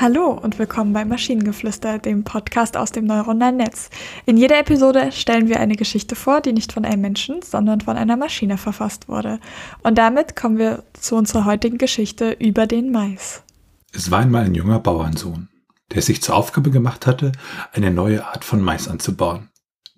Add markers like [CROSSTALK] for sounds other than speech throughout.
Hallo und willkommen bei Maschinengeflüster, dem Podcast aus dem neuronalen Netz. In jeder Episode stellen wir eine Geschichte vor, die nicht von einem Menschen, sondern von einer Maschine verfasst wurde. Und damit kommen wir zu unserer heutigen Geschichte über den Mais. Es war einmal ein junger Bauernsohn, der sich zur Aufgabe gemacht hatte, eine neue Art von Mais anzubauen.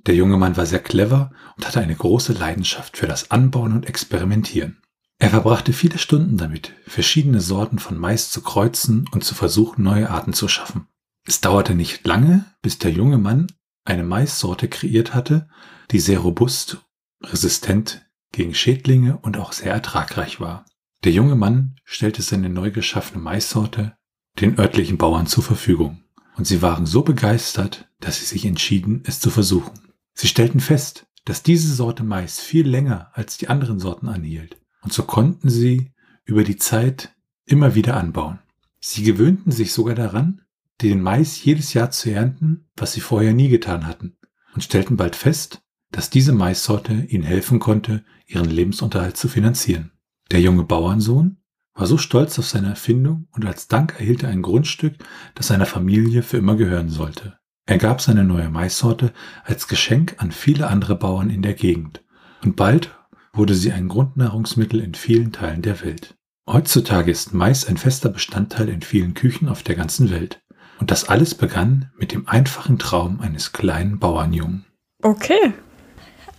Der junge Mann war sehr clever und hatte eine große Leidenschaft für das Anbauen und Experimentieren. Er verbrachte viele Stunden damit, verschiedene Sorten von Mais zu kreuzen und zu versuchen, neue Arten zu schaffen. Es dauerte nicht lange, bis der junge Mann eine Maissorte kreiert hatte, die sehr robust, resistent gegen Schädlinge und auch sehr ertragreich war. Der junge Mann stellte seine neu geschaffene Maissorte den örtlichen Bauern zur Verfügung, und sie waren so begeistert, dass sie sich entschieden, es zu versuchen. Sie stellten fest, dass diese Sorte Mais viel länger als die anderen Sorten anhielt und so konnten sie über die Zeit immer wieder anbauen. Sie gewöhnten sich sogar daran, den Mais jedes Jahr zu ernten, was sie vorher nie getan hatten, und stellten bald fest, dass diese Maissorte ihnen helfen konnte, ihren Lebensunterhalt zu finanzieren. Der junge Bauernsohn war so stolz auf seine Erfindung und als Dank erhielt er ein Grundstück, das seiner Familie für immer gehören sollte. Er gab seine neue Maissorte als Geschenk an viele andere Bauern in der Gegend und bald wurde sie ein Grundnahrungsmittel in vielen Teilen der Welt. Heutzutage ist Mais ein fester Bestandteil in vielen Küchen auf der ganzen Welt. Und das alles begann mit dem einfachen Traum eines kleinen Bauernjungen. Okay.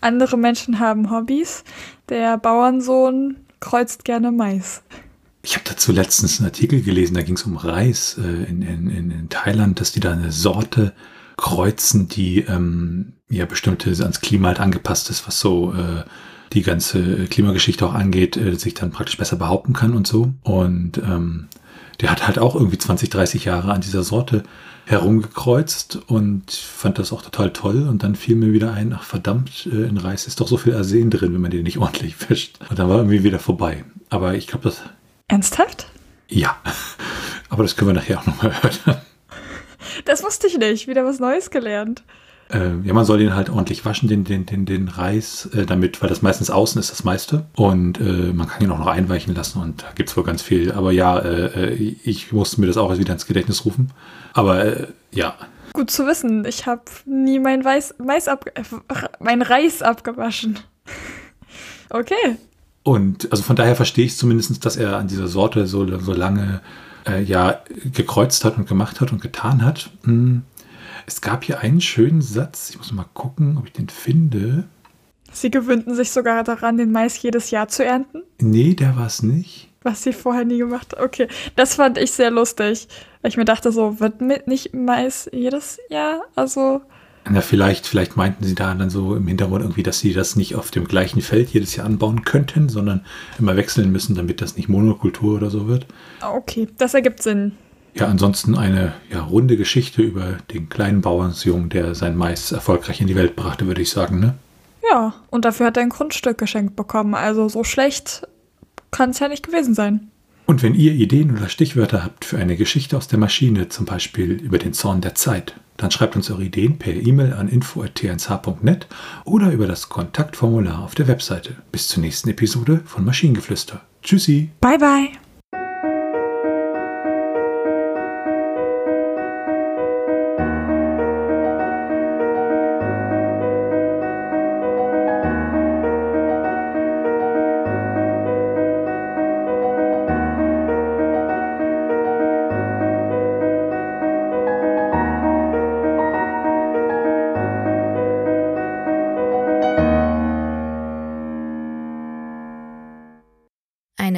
Andere Menschen haben Hobbys. Der Bauernsohn kreuzt gerne Mais. Ich habe dazu letztens einen Artikel gelesen, da ging es um Reis äh, in, in, in Thailand, dass die da eine Sorte kreuzen, die ähm, ja bestimmte ans Klima halt angepasst ist, was so äh, die ganze Klimageschichte auch angeht, äh, sich dann praktisch besser behaupten kann und so. Und ähm, der hat halt auch irgendwie 20, 30 Jahre an dieser Sorte herumgekreuzt und fand das auch total toll. Und dann fiel mir wieder ein, ach verdammt, äh, in Reis ist doch so viel Arsen drin, wenn man den nicht [LAUGHS] ordentlich fischt. Und dann war irgendwie wieder vorbei. Aber ich glaube, das... Ernsthaft? Ja. [LAUGHS] Aber das können wir nachher auch nochmal [LAUGHS] hören. Das wusste ich nicht. Wieder was Neues gelernt. Äh, ja, man soll den halt ordentlich waschen, den, den, den, den Reis, äh, damit, weil das meistens außen ist das meiste. Und äh, man kann ihn auch noch einweichen lassen und da gibt es wohl ganz viel. Aber ja, äh, äh, ich musste mir das auch wieder ins Gedächtnis rufen. Aber äh, ja. Gut zu wissen. Ich habe nie mein, Weiß, Mais ab, mein Reis abgewaschen. okay. Und also von daher verstehe ich zumindest, dass er an dieser Sorte so, so lange ja gekreuzt hat und gemacht hat und getan hat. Hm es gab hier einen schönen Satz, ich muss mal gucken, ob ich den finde. Sie gewöhnten sich sogar daran, den Mais jedes Jahr zu ernten? Nee, der war es nicht. Was sie vorher nie gemacht haben. Okay, das fand ich sehr lustig. Weil ich mir dachte, so wird mit nicht Mais jedes Jahr. Also. Na, vielleicht, vielleicht meinten sie da dann so im Hintergrund irgendwie, dass sie das nicht auf dem gleichen Feld jedes Jahr anbauen könnten, sondern immer wechseln müssen, damit das nicht Monokultur oder so wird. Okay, das ergibt Sinn. Ja, ansonsten eine ja, runde Geschichte über den kleinen Bauernsjungen, der sein Mais erfolgreich in die Welt brachte, würde ich sagen, ne? Ja, und dafür hat er ein Grundstück geschenkt bekommen. Also so schlecht kann es ja nicht gewesen sein. Und wenn ihr Ideen oder Stichwörter habt für eine Geschichte aus der Maschine, zum Beispiel über den Zorn der Zeit, dann schreibt uns eure Ideen per E-Mail an info.tnsh.net oder über das Kontaktformular auf der Webseite. Bis zur nächsten Episode von Maschinengeflüster. Tschüssi. Bye bye.